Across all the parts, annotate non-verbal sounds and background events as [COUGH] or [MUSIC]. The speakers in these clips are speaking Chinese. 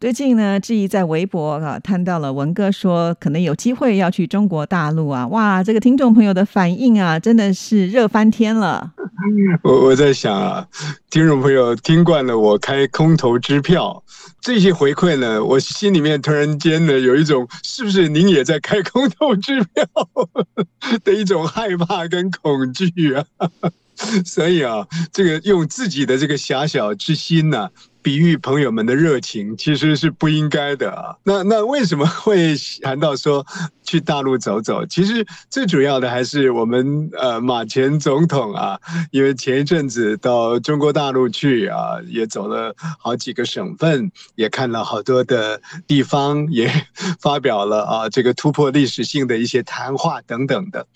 最近呢，志毅在微博啊看到了文哥说可能有机会要去中国大陆啊，哇，这个听众朋友的反应啊，真的是热翻天了。我 [LAUGHS] 我在想啊，听众朋友听惯了我开空头支票，这些回馈呢，我心里面突然间呢有一种是不是您也在开空头支票 [LAUGHS] 的一种害怕跟恐惧啊？[LAUGHS] 所以啊，这个用自己的这个狭小之心呢。比喻朋友们的热情其实是不应该的啊。那那为什么会 [LAUGHS] 谈到说去大陆走走？其实最主要的还是我们呃马前总统啊，因为前一阵子到中国大陆去啊，也走了好几个省份，也看了好多的地方，也 [LAUGHS] 发表了啊这个突破历史性的一些谈话等等的。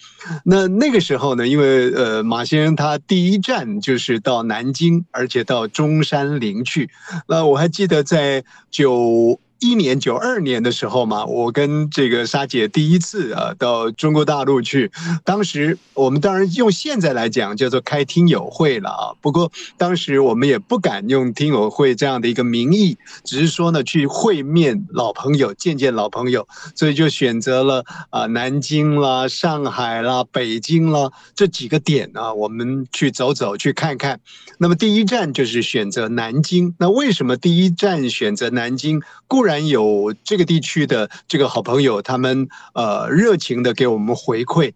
那那个时候呢，因为呃马先生他第一站就是到南京，而且到中山陵去。那我还记得在九。一年九二年的时候嘛，我跟这个沙姐第一次啊到中国大陆去，当时我们当然用现在来讲叫做开听友会了啊。不过当时我们也不敢用听友会这样的一个名义，只是说呢去会面老朋友，见见老朋友，所以就选择了啊南京啦、上海啦、北京啦这几个点啊，我们去走走去看看。那么第一站就是选择南京。那为什么第一站选择南京？固然然有这个地区的这个好朋友，他们呃热情的给我们回馈。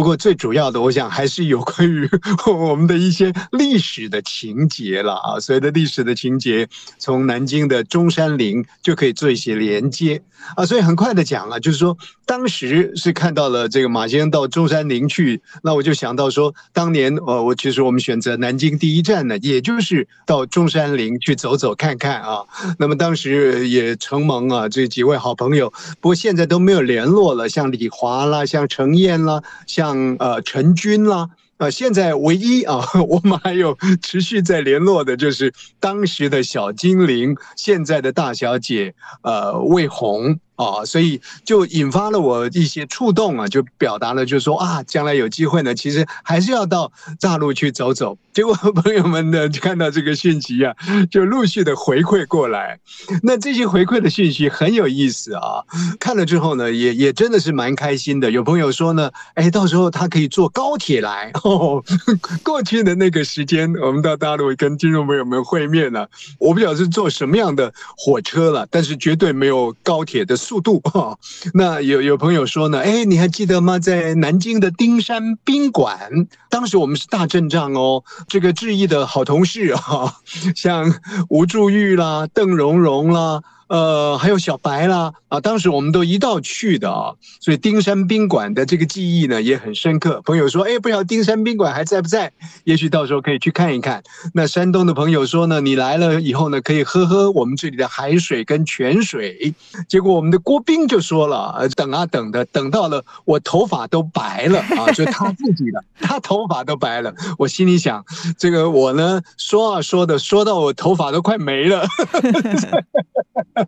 不过最主要的，我想还是有关于 [LAUGHS] 我们的一些历史的情节了啊。所谓的历史的情节，从南京的中山陵就可以做一些连接啊。所以很快的讲了，就是说当时是看到了这个马先生到中山陵去，那我就想到说，当年呃，我其实我们选择南京第一站呢，也就是到中山陵去走走看看啊。那么当时也承蒙啊这几位好朋友，不过现在都没有联络了，像李华啦，像程燕啦。像像呃陈军啦，呃现在唯一啊，我们还有持续在联络的，就是当时的小精灵，现在的大小姐呃魏红。啊，所以就引发了我一些触动啊，就表达了，就是说啊，将来有机会呢，其实还是要到大陆去走走。结果朋友们呢就，看到这个讯息啊，就陆续的回馈过来。那这些回馈的讯息很有意思啊，看了之后呢，也也真的是蛮开心的。有朋友说呢，哎，到时候他可以坐高铁来。哦，[LAUGHS] 过去的那个时间，我们到大陆跟听众朋友们会面了，我不晓得是坐什么样的火车了，但是绝对没有高铁的。速度 [LAUGHS] 哈，那有有朋友说呢，哎，你还记得吗？在南京的丁山宾馆，当时我们是大阵仗哦。这个志毅的好同事啊，像吴祝玉啦、邓蓉蓉啦。呃，还有小白啦，啊，当时我们都一道去的啊，所以丁山宾馆的这个记忆呢也很深刻。朋友说，哎，不知道丁山宾馆还在不在？也许到时候可以去看一看。那山东的朋友说呢，你来了以后呢，可以喝喝我们这里的海水跟泉水。结果我们的郭斌就说了，等啊等的，等到了我头发都白了啊，就他自己的，他头发都白了。我心里想，这个我呢说啊说的，说到我头发都快没了。[LAUGHS]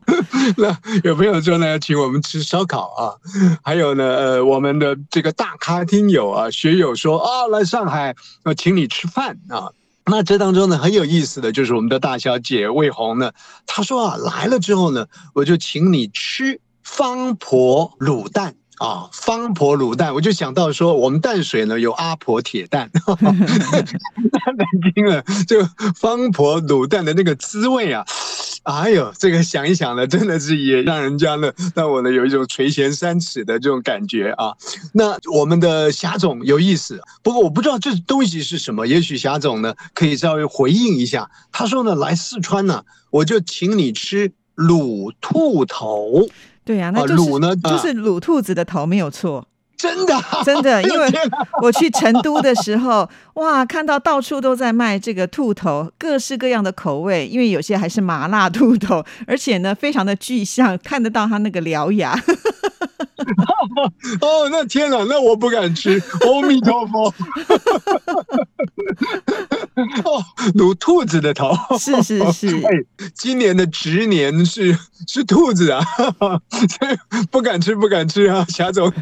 [LAUGHS] 那有朋友说呢，请我们吃烧烤啊，还有呢，呃，我们的这个大咖听友啊，学友说啊，来上海我请你吃饭啊。那这当中呢，很有意思的就是我们的大小姐魏红呢，她说啊，来了之后呢，我就请你吃方婆卤蛋。啊，方婆卤蛋，我就想到说，我们淡水呢有阿婆铁蛋，太难听了。就方婆卤蛋的那个滋味啊，哎呦，这个想一想呢，真的是也让人家呢，让我呢有一种垂涎三尺的这种感觉啊。那我们的霞总有意思，不过我不知道这东西是什么，也许霞总呢可以稍微回应一下。他说呢，来四川呢，我就请你吃卤兔头。对呀，那就是就是卤兔子的头没有错。[LAUGHS] 真的啊、[LAUGHS] 真的，因为 [LAUGHS] 我去成都的时候，哇，看到到处都在卖这个兔头，各式各样的口味，因为有些还是麻辣兔头，而且呢，非常的具象，看得到它那个獠牙。哦，那天哪，那我不敢吃，阿弥陀佛。哦，[LAUGHS] 卤兔子的头，是是是。[LAUGHS] 哎，今年的值年是是兔子啊，[LAUGHS] 不敢吃，不敢吃啊，霞总，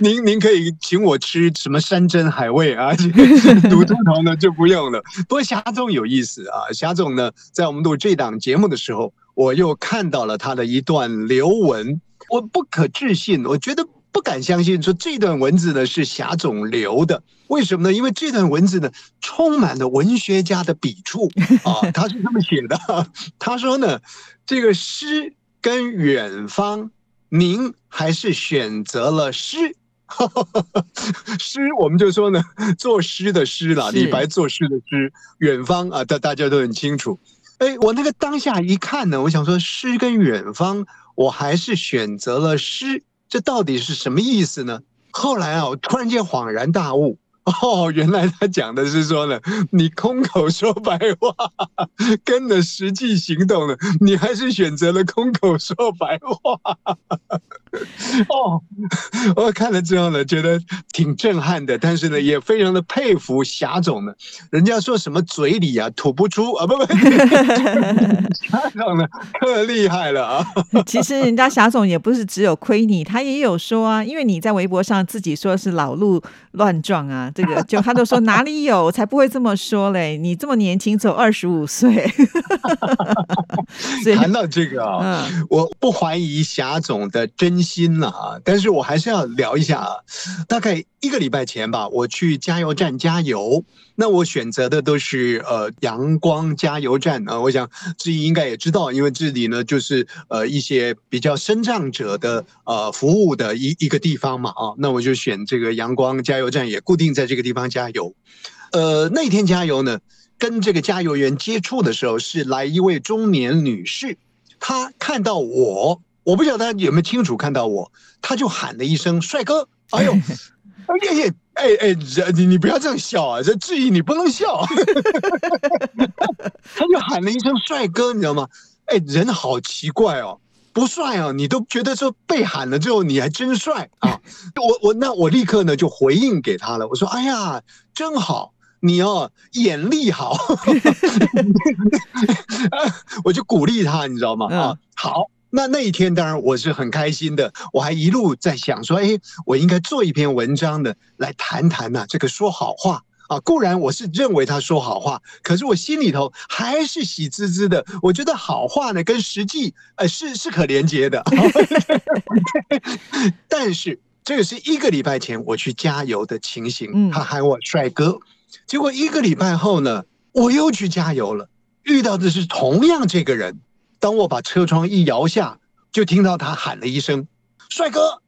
您您可以请我吃什么山珍海味啊，这个卤兔头呢就不用了。不过霞总有意思啊，霞总呢在我们录这档节目的时候，我又看到了他的一段留文，我不可置信，我觉得不敢相信，说这段文字呢是霞总留的。为什么呢？因为这段文字呢充满了文学家的笔触 [LAUGHS] 啊，他是这么写的。[LAUGHS] 他说呢，这个诗跟远方，您还是选择了诗。[LAUGHS] 诗，我们就说呢，作诗的诗啦，李白作诗的诗，远方啊，大大家都很清楚。哎，我那个当下一看呢，我想说诗跟远方，我还是选择了诗，这到底是什么意思呢？后来啊，我突然间恍然大悟。哦，原来他讲的是说呢，你空口说白话，跟了实际行动呢，你还是选择了空口说白话。[LAUGHS] 哦，[LAUGHS] 我看了之后呢，觉得挺震撼的，但是呢，也非常的佩服霞总呢。人家说什么嘴里啊吐不出啊，不不，[LAUGHS] 霞总呢可厉害了啊！其实人家霞总也不是只有亏你，他也有说啊，因为你在微博上自己说是老路乱撞啊，这个就他都说哪里有，才不会这么说嘞，你这么年轻，只有二十五岁，谈到这个啊、嗯我不怀疑霞总的真心了啊，但是我还是要聊一下啊。大概一个礼拜前吧，我去加油站加油，那我选择的都是呃阳光加油站啊。我想志毅应该也知道，因为这里呢就是呃一些比较生长者的呃服务的一一个地方嘛啊，那我就选这个阳光加油站，也固定在这个地方加油。呃，那天加油呢，跟这个加油员接触的时候，是来一位中年女士，她看到我，我不晓得他有没有清楚看到我，他就喊了一声“帅哥”，哎呦，[LAUGHS] 哎呀呀，哎哎，这你你不要这样笑啊，这质疑你不能笑，[LAUGHS] 他就喊了一声“帅哥”，你知道吗？哎，人好奇怪哦。不帅啊，你都觉得说被喊了之后你还真帅啊！我我那我立刻呢就回应给他了，我说：“哎呀，真好，你哦眼力好。[LAUGHS] ”我就鼓励他，你知道吗？啊嗯，好。那那一天当然我是很开心的，我还一路在想说，哎，我应该做一篇文章的，来谈谈呐、这个说好话啊。固然我是认为他说好话，可是我心里头还是喜滋滋的。我觉得好话呢跟实际呃是是可连接的，但是这个是一个礼拜前我去加油的情形，嗯他喊我帅哥，结果一个礼拜后呢，我又去加油了，遇到的是同样这个人。当我把车窗一摇下，就听到他喊了一声“帅哥”，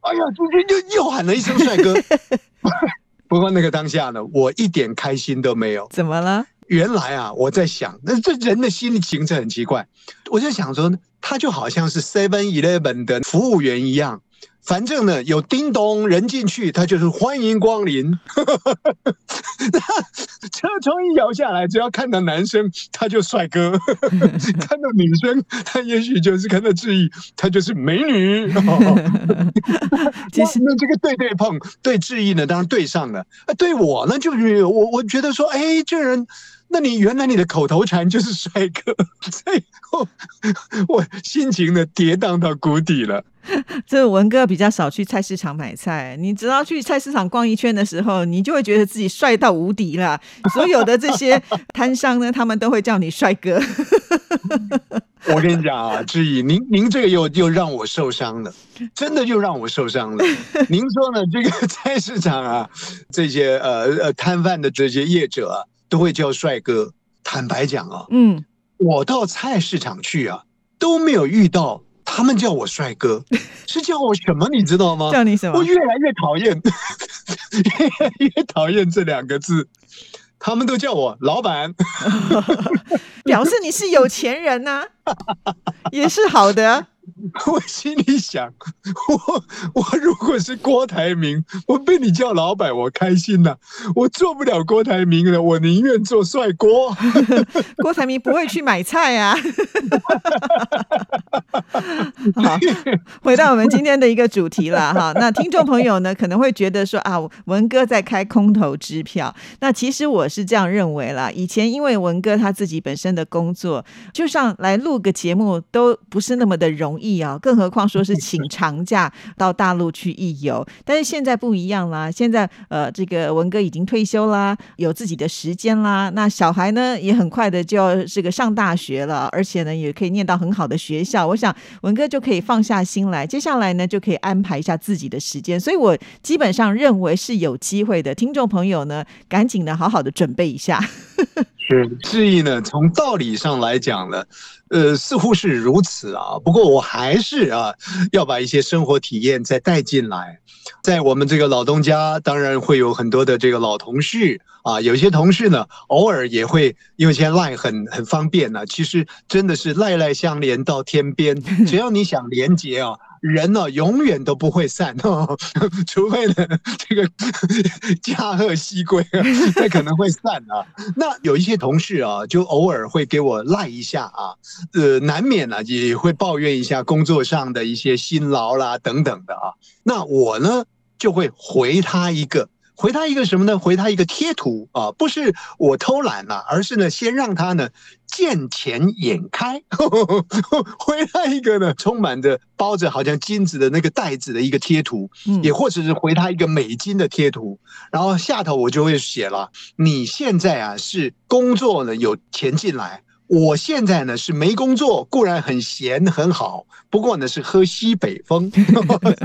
哎呀，就又又喊了一声“帅哥 [LAUGHS] ”。不过那个当下呢，我一点开心都没有。怎么了？原来啊，我在想，那这人的心情是很奇怪。我就想说，他就好像是 Seven Eleven 的服务员一样，反正呢有叮咚人进去，他就是欢迎光临。[LAUGHS] 车窗一摇下来，只要看到男生，他就帅哥；[LAUGHS] 看到女生，他也许就是看到质疑，他就是美女。[LAUGHS] 其实那这个对对碰对质疑呢，当然对上了。啊，对我呢，就是我我觉得说，哎，这人。那你原来你的口头禅就是帅哥，所以我我心情呢跌宕到谷底了。[LAUGHS] 这文哥比较少去菜市场买菜，你只要去菜市场逛一圈的时候，你就会觉得自己帅到无敌了。所有的这些摊商呢，他们都会叫你帅哥。[LAUGHS] 我跟你讲啊，志毅，您您这个又又让我受伤了，真的又让我受伤了。您说呢？这个菜市场啊，这些呃呃摊贩的这些业者啊，都会叫帅哥。坦白讲啊，嗯，我到菜市场去啊，都没有遇到他们叫我帅哥，[LAUGHS] 是叫我什么？你知道吗？叫你什么我？越来越讨厌，[LAUGHS] 越来越讨厌这两个字。他们都叫我老板，[LAUGHS] 表示你是有钱人呐、也是好的。我心里想，我我如果是郭台铭，我被你叫老板，我开心呐、我做不了郭台铭了，我宁愿做帅郭。[LAUGHS] 郭台铭不会去买菜啊。好，回到我们今天的一个主题了哈。那听众朋友呢，可能会觉得说啊，文哥在开空头支票。那其实我是这样认为啦。以前因为文哥他自己本身的工作，就像来录个节目都不是那么的容易啊，更何况说是请长假到大陆去一游。但是现在不一样啦，现在呃，这个文哥已经退休啦，有自己的时间啦。那小孩呢，也很快的就要这个上大学了，而且呢，也可以念到很好的学校。我想文哥就可以放下心来，接下来呢，就可以安排一下自己的时间。所以我基本上认为是有机会的。听众朋友呢，赶紧的好好的准备一下。[LAUGHS] 是，志毅呢，从道理上来讲呢，呃，似乎是。如此啊。不过我还是。啊，要把一些生活体验再带进来。在我们这个老东家，当然会有很多的这个老同事啊，有些同事呢，偶尔也会，因为现在赖很很方便呢、其实真的是。赖赖相连到天边，只要你想连接啊。人呢、永远都不会散哦，[LAUGHS] 除非呢这个 [LAUGHS] 驾鹤西归啊，那可能会散啊。那有一些同事啊，就偶尔会给我赖一下啊，呃，难免呢、也会抱怨一下工作上的一些辛劳啦等等的啊。那我呢就会回他一个。回他一个什么呢？回他一个贴图啊，不是我偷懒了、而是呢，先让他呢见钱眼开，[LAUGHS] 回他一个呢充满着包着好像金子的那个袋子的一个贴图，嗯也或者是回他一个美金的贴图，然后下头我就会写了，你现在啊是工作呢有钱进来。我现在呢是没工作，固然很闲很好，不过呢是喝西北风，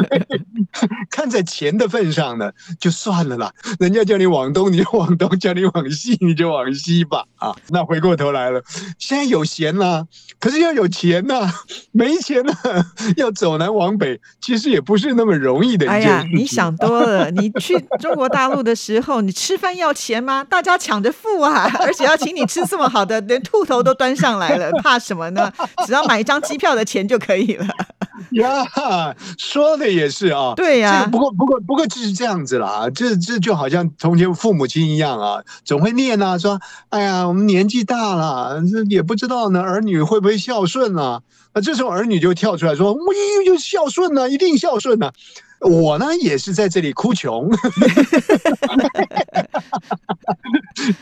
[LAUGHS] 看在钱的份上呢，就算了啦。人家叫你往东你就往东，叫你往西你就往西吧。啊，那回过头来了，现在有闲啦、可是要有钱呐、没钱呢、要走南往北，其实也不是那么容易的哎呀你想多了。[LAUGHS] 你去中国大陆的时候，你吃饭要钱吗？大家抢着付啊，而且要请你吃这么好的，连兔头都端上来了，[LAUGHS] 怕什么呢？只要买一张机票的钱就可以了。[LAUGHS] 呀，说的也是啊。对呀、这个不过不过不过就是这样子啦，这这就好像从前父母亲一样啊，总会念啊，说，哎呀，我们年纪大了，这也不知道呢，儿女会不会孝顺啊？那这时候儿女就跳出来说，我就孝顺呢、一定孝顺呢、我呢也是在这里哭穷。[LAUGHS]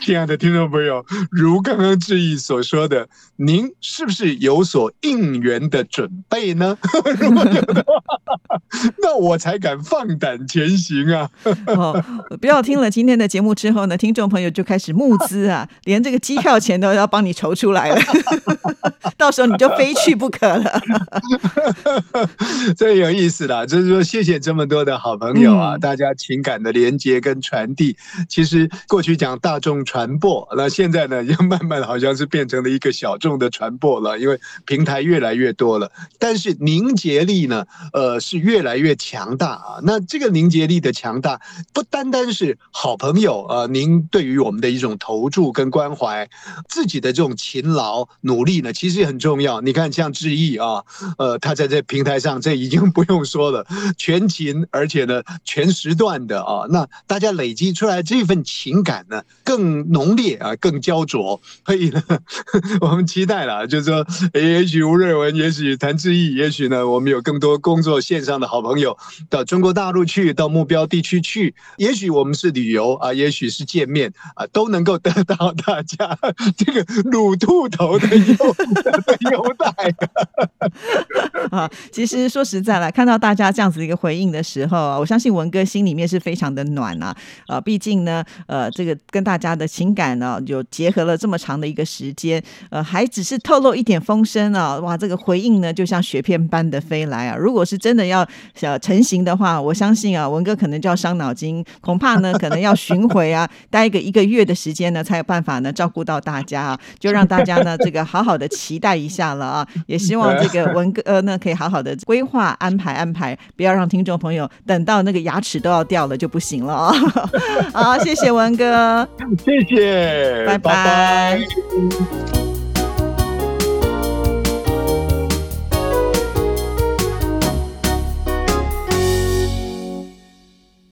亲爱的听众朋友，如刚刚志毅所说的，您是不是有所应援的准备呢？[LAUGHS] 如果有的话，那我才敢放胆前行啊！哦，不要听了今天的节目之后呢，听众朋友就开始募资啊，连这个机票钱都要帮你筹出来了，[LAUGHS] 到时候你就非去不可了。[LAUGHS] 这有意思啦，就是说谢谢这么多的好朋友啊，嗯大家情感的连接跟传递。其实过去讲大众传播，那现在呢，又慢慢好像是变成了一个小众的传播了，因为平台越来越多了。但是凝结力呢，呃，是越来越强大啊。那这个凝结力的强大，不单单是好朋友呃，您对于我们的一种投注跟关怀，自己的这种勤劳努力呢，其实是很重要。你看，像志毅啊，呃，他在这平台上，这已经不用说了，全勤，而且呢，全时段的啊，那大家累积出来这份情感呢，更浓烈啊，更焦灼。所以呢，[LAUGHS] 我们期待了，就是说，也许吴瑞文，也许谭志毅，也许呢，我们有更多工作线上的好朋友到中国大陆去，到目标地区去，也许我们是旅游啊，也许是见面啊，都能够得到大家这个卤兔头的优的优待。啊，[LAUGHS] 其实说实在了，看到大家这样子的一个回应的时候啊，我相信文哥心里面是非常的暖啊。啊，毕竟呢，呃，这个跟大家的情感呢，有结合了这么长的一个时间，呃，还只是透露一点风声啊，哇，这个回应呢，就像雪片般的飞来啊。如果是真的要呃成型的话，我相信啊，文哥可能就要伤脑筋，恐怕呢，[LAUGHS] 可能要巡回啊，待个一个月的时间呢，才有办法呢照顾到大家啊。就让大家呢，这个好好的期待一下了啊，[LAUGHS] 也希望这个文哥 [LAUGHS] 呃呢，可以好好的规划安排安排，不要让听众朋友等到那个牙齿都要掉了就不行了啊！[LAUGHS] 好，谢谢文哥。谢谢，拜拜拜拜